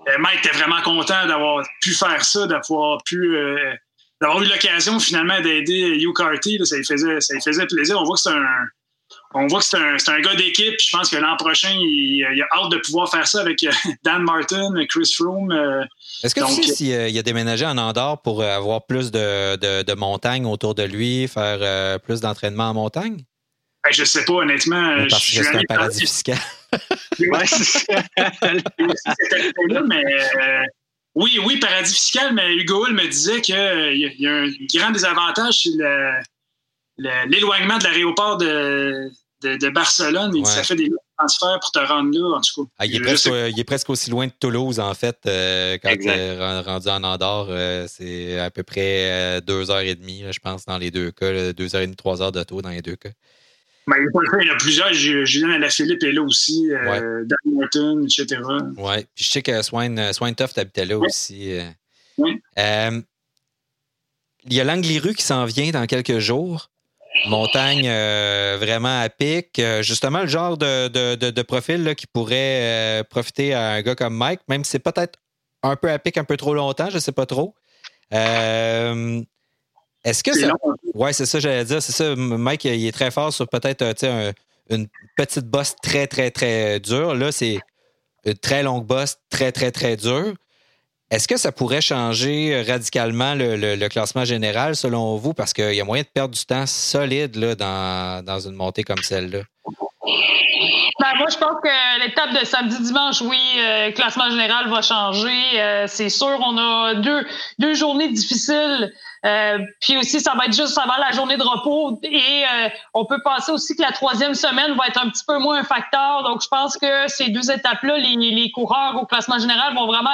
euh, Mike était vraiment content d'avoir pu faire ça, d'avoir pu euh, d'avoir eu l'occasion finalement d'aider Hugh Carty. ça, lui faisait, ça faisait plaisir. On voit que c'est un. On voit que c'est un, un, gars d'équipe. Je pense que l'an prochain, il, il, a hâte de pouvoir faire ça avec Dan Martin, Chris Froome. Est-ce que tu sais s'il a déménagé en Andorre pour avoir plus de, de, de montagne autour de lui, faire plus d'entraînement en montagne? Ben, je sais pas, honnêtement. Parce que c'est un paradis fiscal. oui, c'est mais euh, oui, oui, paradis fiscal, mais Hugo Hull me disait qu'il euh, y, a un grand désavantage, c'est l'éloignement de l'aéroport de, de, Barcelone. Et ça fait des transferts pour te rendre là, en tout cas. Ah, il, est presque, il, est presque, aussi loin de Toulouse, en fait, euh, quand tu es rendu en Andorre. c'est à peu près deux heures et demie, je pense, dans les deux cas. deux heures et demie, trois heures d'auto dans les deux cas. Ben, il y en a plusieurs. Julien Alaphilippe est là aussi. Euh, Dan Martin, etc. Oui. Puis je sais que Swain, euh, Swain Tuft habitait là aussi. Euh. Oui. il y a l'Angliru qui s'en vient dans quelques jours. Montagne vraiment à pic. justement, le genre de, de, de, profil là, qui pourrait profiter à un gars comme Mike, même si c'est peut-être un peu à pic un peu trop longtemps, je ne sais pas trop. Est-ce que ça. Oui, c'est ça, j'allais dire. C'est ça. Mike, il est très fort sur peut-être euh, une petite bosse très, très, très dure. Là, c'est une très longue bosse, très, très, très dure. Est-ce que ça pourrait changer radicalement le, classement général selon vous? Parce qu'il y a moyen de perdre du temps solide là, dans, dans une montée comme celle-là. Ben, moi, je pense que l'étape de samedi-dimanche, oui, le euh, classement général va changer. Euh, c'est sûr, on a deux, deux journées difficiles. Euh, puis aussi, ça va être juste avant la journée de repos. Et on peut penser aussi que la troisième semaine va être un petit peu moins un facteur. Donc, je pense que ces deux étapes-là, les, les coureurs au classement général vont vraiment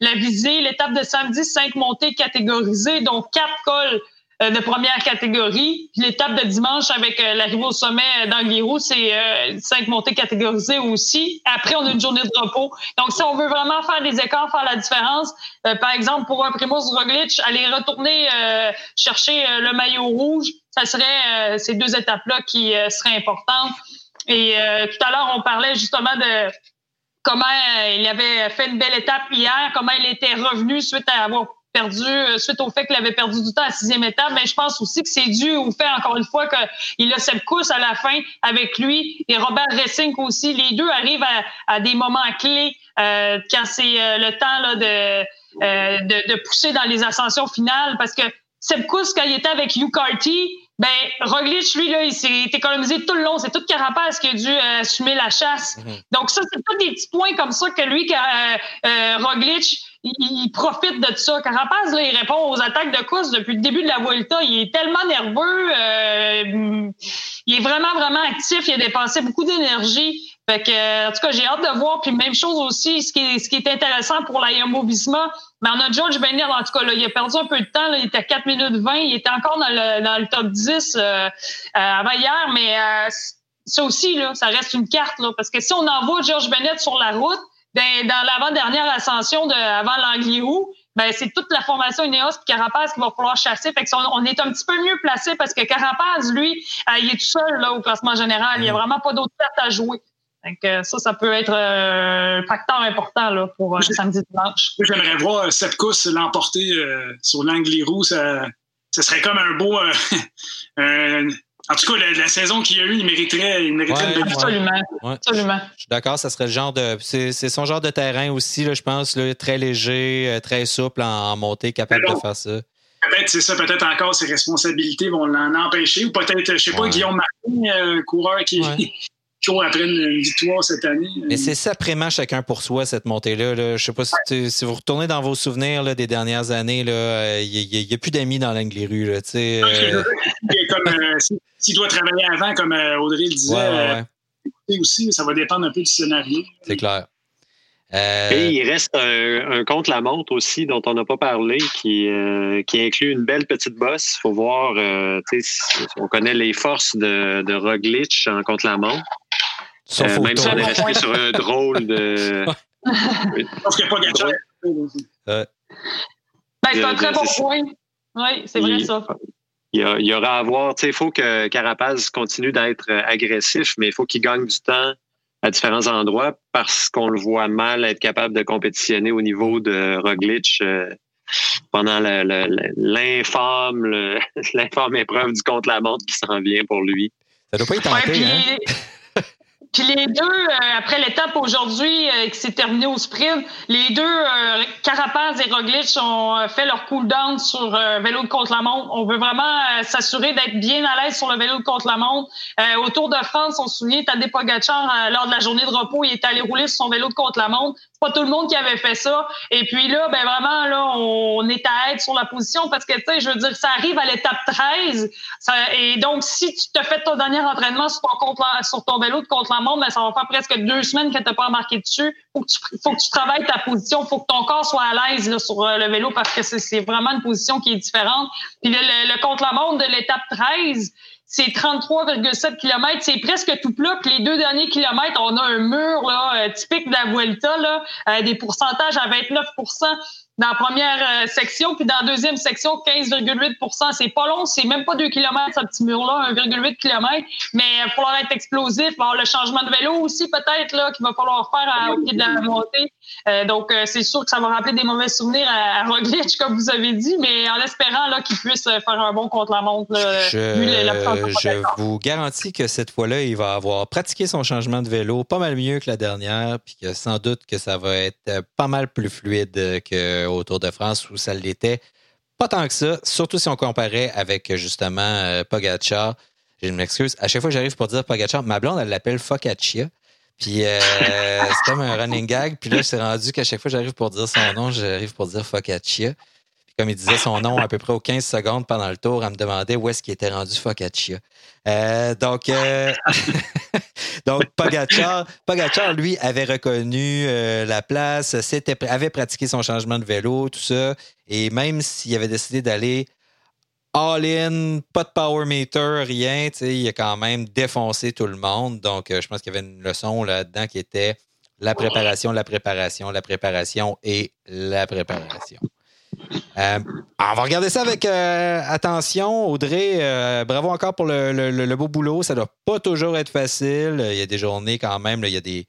la, viser. L'étape de samedi, cinq montées catégorisées, donc quatre cols euh, de première catégorie. L'étape de dimanche avec euh, l'arrivée au sommet d'Anguirou, c'est cinq montées catégorisées aussi. Après, on a une journée de repos. Donc, si on veut vraiment faire des écarts, faire la différence, par exemple, pour un Primoz Roglic, aller retourner chercher le maillot rouge, ça serait ces deux étapes-là qui seraient importantes. Et tout à l'heure, on parlait justement de comment il avait fait une belle étape hier, comment il était revenu suite à avoir perdu euh, suite au fait qu'il avait perdu du temps à la sixième étape, mais je pense aussi que c'est dû au fait, encore une fois, qu'il a cette course à la fin avec lui et Robert Ressing aussi. Les deux arrivent à, des moments clés euh, quand c'est euh, le temps là, de, de, pousser dans les ascensions finales parce que course, quand il était avec Hugh Carty, ben, Roglic, lui, là, il s'est économisé tout le long. C'est tout Carapace qui a dû assumer la chasse. Mm-hmm. Donc, ça, c'est pas des petits points comme ça que lui, euh, Roglic, il, profite de ça. Carapaz, là, il répond aux attaques de course depuis le début de la Vuelta. Il est tellement nerveux. Euh, il est vraiment, vraiment actif. Il a dépensé beaucoup d'énergie. Fait que, en tout cas, j'ai hâte de voir. Puis même chose aussi, ce qui est, ce qui est intéressant pour la Yumbo Visma, mais on a George Bennett, en tout cas, là, il a perdu un peu de temps. Là, il était à 4 minutes 20. Il était encore dans le, dans le top 10 euh, euh, avant hier. Mais euh, ça aussi, là, ça reste une carte. Là, parce que si on envoie George Bennett sur la route, ben, dans l'avant-dernière ascension de, avant l'Angliou, ben, c'est toute la formation Ineos et Carapaz qu'il va falloir chasser. Fait que on, est un petit peu mieux placé parce que Carapaz, lui, euh, il est tout seul là, au classement général. Il n'y a mm. vraiment pas d'autres cartes à jouer. Donc, ça, ça peut être euh, un facteur important là, pour euh, samedi dimanche. J'aimerais voir cette course l'emporter sur l'Angliru. Ça, ça serait comme un beau En tout cas, la, saison qu'il a eue, il mériterait, il mériterait une Absolument. Absolument. Je suis d'accord, ça serait le genre de. C'est son genre de terrain aussi, là, je pense, là, très léger, euh, très souple en, montée, capable de faire ça. Peut-être, c'est ça, peut-être encore ses responsabilités vont l'en empêcher, ou peut-être, je ne sais pas, Guillaume Martin, un coureur qui, après une victoire cette année. Mais c'est simplement chacun pour soi, cette montée-là. Là. Je sais pas si, vous retournez dans vos souvenirs là, des dernières années, il n'y a, plus d'amis dans l'Angliru. Euh... comme, euh, s'il doit travailler avant, comme euh, Audrey le disait, euh, aussi, ça va dépendre un peu du scénario. C'est clair. Et il reste un, un contre-la-montre aussi dont on n'a pas parlé, qui, qui inclut une belle petite bosse. Il faut voir, on connaît les forces de, de Roglic en contre-la-montre. Euh, même si on est resté sur un drôle de. Parce qu'il n'y a pas de euh, ben, c'est un très bon point. Oui, c'est vrai ça. Il y, aura à voir. Il faut que Carapaz continue d'être euh, agressif, mais il faut qu'il gagne du temps à différents endroits parce qu'on le voit mal être capable de compétitionner au niveau de Roglic pendant l'infâme l'infâme épreuve du contre-la-montre qui s'en vient pour lui. Ça doit pas être tenté, hein? Puis les deux, euh, après l'étape aujourd'hui euh, qui s'est terminée au sprint, les deux, euh, Carapaz et Roglic, ont fait leur cool-down sur vélo de contre-la-montre. On veut vraiment s'assurer d'être bien à l'aise sur le vélo de contre-la-montre. au Tour de France, on se souvient, Tadej Pogacar, lors de la journée de repos, il est allé rouler sur son vélo de contre-la-montre pas tout le monde qui avait fait ça. Et puis là, ben vraiment, là, on est à être sur la position parce que, tu sais, je veux dire, ça arrive à l'étape 13. et donc, si tu te fais ton dernier entraînement sur ton, sur ton vélo de contre-la-montre, ben, ça va faire presque deux semaines que tu n'as pas embarqué dessus. Faut que tu, faut que tu travailles ta position. Faut que ton corps soit à l'aise sur euh, le vélo parce que c'est vraiment une position qui est différente. Puis le, le contre-la-montre de l'étape 13, c'est 33,7 km. C'est presque tout plat. Puis les deux derniers kilomètres, on a un mur là, euh, typique de la Vuelta, là, euh, des pourcentages à 29% dans la première euh, section, puis dans la deuxième section, 15,8% C'est pas long, c'est même pas 2 km, ce petit mur-là, 1,8 km, mais il va falloir être explosif. Il le changement de vélo aussi, peut-être, là, qu'il va falloir faire à, au pied de la montée. Euh, donc, euh, c'est sûr que ça va rappeler des mauvais souvenirs à, Roglic, comme vous avez dit, mais en espérant là, qu'il puisse faire un bon contre-la-montre. Je, je vous garantis que cette fois-là, il va avoir pratiqué son changement de vélo pas mal mieux que la dernière, puis que sans doute que ça va être pas mal plus fluide que au Tour de France où ça l'était pas tant que ça, surtout si on comparait avec justement euh, Pogacar. Je m'excuse. À chaque fois que j'arrive pour dire Pogacar, ma blonde, elle l'appelle Focaccia. Puis euh, c'est comme un running gag. Puis là, c'est rendu qu'à chaque fois que j'arrive pour dire son nom, j'arrive pour dire Focaccia. Puis comme il disait son nom à peu près aux 15 secondes pendant le tour, elle me demandait où est-ce qu'il était rendu Focaccia. Euh, donc, euh, donc Pogacar, lui, avait reconnu euh, la place, avait pratiqué son changement de vélo, tout ça. Et même s'il avait décidé d'aller all-in, pas de power meter, rien. Il a quand même défoncé tout le monde. Donc, euh, je pense qu'il y avait une leçon là-dedans qui était la préparation, la préparation, la préparation et la préparation. Euh, on va regarder ça avec euh, attention. Audrey, bravo encore pour le, beau boulot. Ça ne doit pas toujours être facile. Il y a des journées quand même. il y a des,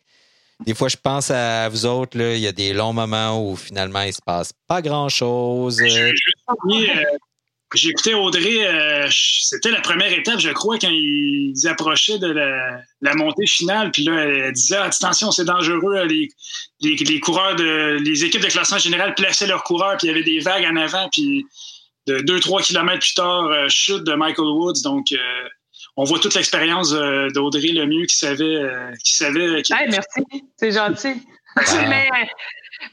des fois, je pense à vous autres. il y a des longs moments où finalement, il ne se passe pas grand-chose. J'ai écouté Audrey, euh, c'était la première étape, je crois, quand ils approchaient de la, montée finale. Puis là, elle disait attention, c'est dangereux. Les, les, coureurs de les équipes de classement général plaçaient leurs coureurs, puis il y avait des vagues en avant. Puis de 2-3 kilomètres plus tard, euh, chute de Michael Woods. Donc, euh, on voit toute l'expérience d'Audrey Lemieux qui savait. qui savait merci, c'est gentil. Mais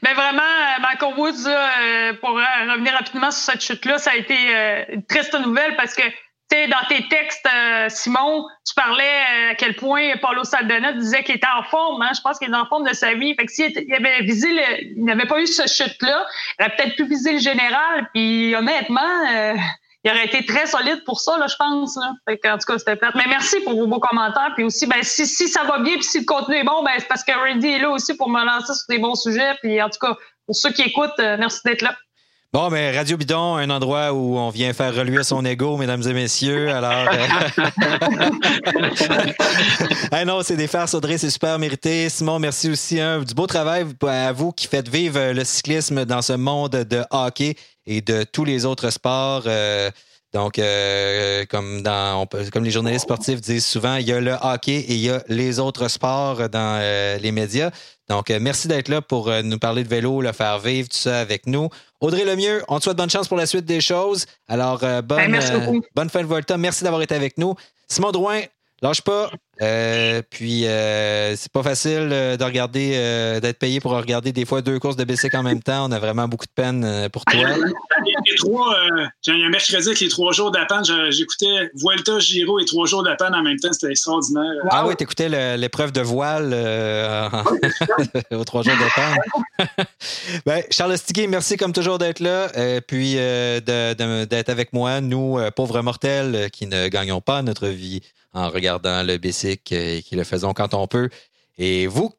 mais vraiment, euh, Michael Woods, euh, pour revenir rapidement sur cette chute-là, ça a été euh, une triste nouvelle parce que sais, dans tes textes, Simon, tu parlais à quel point Paulo Saldana disait qu'il était en forme. Hein? Je pense qu'il est en forme de sa vie. Fait que s'il avait visé, il n'avait pas eu ce chute-là, il aurait peut-être pu viser le général. Puis honnêtement, il aurait été très solide pour ça, là, je pense. Là. en tout cas, c'était plate. Mais merci pour vos beaux commentaires. Puis aussi, ben, si, si ça va bien puis si le contenu est bon, ben, c'est parce que Randy est là aussi pour me lancer sur des bons sujets. Puis en tout cas, pour ceux qui écoutent, euh, merci d'être là. Bon, mais Radio Bidon, un endroit où on vient faire reluire son ego, mesdames et messieurs. Alors. Euh... non, c'est des farces, Audrey, c'est super mérité. Simon, merci aussi. Hein, du beau travail à vous qui faites vivre le cyclisme dans ce monde de hockey et de tous les autres sports. Euh, donc, euh, comme, dans, comme les journalistes sportifs disent souvent, il y a le hockey et il y a les autres sports dans euh, les médias. Donc, merci d'être là pour nous parler de vélo, le faire vivre, tout ça avec nous. Audrey Lemieux, on te souhaite bonne chance pour la suite des choses. Alors, bonne, ben, bonne fin de Volta. Merci d'avoir été avec nous. Simon Drouin, Lâche pas. Euh, puis euh, c'est pas facile euh, de regarder, d'être payé pour regarder des fois deux courses de bicycle en même temps. On a vraiment beaucoup de peine pour toi. Les trois, j'ai un mercredi avec les trois jours d'appel, j'écoutais Vuelta, Giro et trois jours d'appel en même temps. C'était extraordinaire. Ah oui, t'écoutais l'épreuve de voile aux trois jours d'appel. ben, Charles Stiguet, merci comme toujours d'être là. puis d'être avec moi, nous, pauvres mortels qui ne gagnons pas notre vie en regardant le basic et qui le faisons quand on peut. Et vous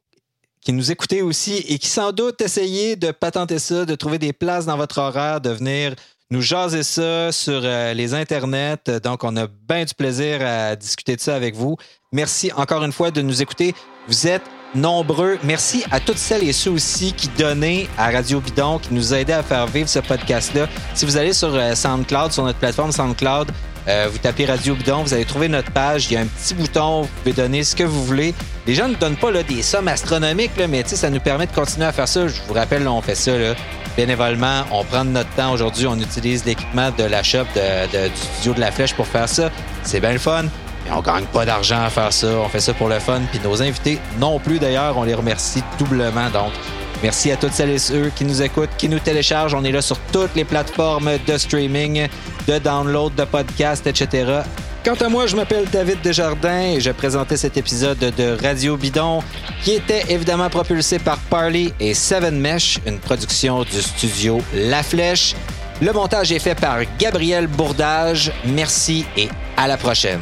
qui nous écoutez aussi et qui sans doute essayez de patenter ça, de trouver des places dans votre horaire, de venir nous jaser ça sur euh, les internets. Donc, on a bien du plaisir à discuter de ça avec vous. Merci encore une fois de nous écouter. Vous êtes nombreux. Merci à toutes celles et ceux aussi qui donnaient à Radio Bidon, qui nous aidaient à faire vivre ce podcast-là. Si vous allez sur euh, SoundCloud, sur notre plateforme SoundCloud, euh, vous tapez Radio Bidon, vous allez trouver notre page. Il y a un petit bouton, vous pouvez donner ce que vous voulez. Les gens ne donnent pas là, des sommes astronomiques, là, mais ça nous permet de continuer à faire ça. Je vous rappelle, on fait ça bénévolement. On prend notre temps aujourd'hui. On utilise l'équipement de la shop du studio de la Flèche pour faire ça. C'est bien le fun. Mais on gagne pas d'argent à faire ça. On fait ça pour le fun. Puis nos invités non plus, d'ailleurs, on les remercie doublement. Donc, Merci à toutes celles et ceux qui nous écoutent, qui nous téléchargent. On est là sur toutes les plateformes de streaming, de download, de podcast, etc. Quant à moi, je m'appelle David Desjardins et je présentais cet épisode de Radio Bidon qui était évidemment propulsé par Parley et Seven Mesh, une production du studio La Flèche. Le montage est fait par Gabriel Bourdage. Merci et à la prochaine.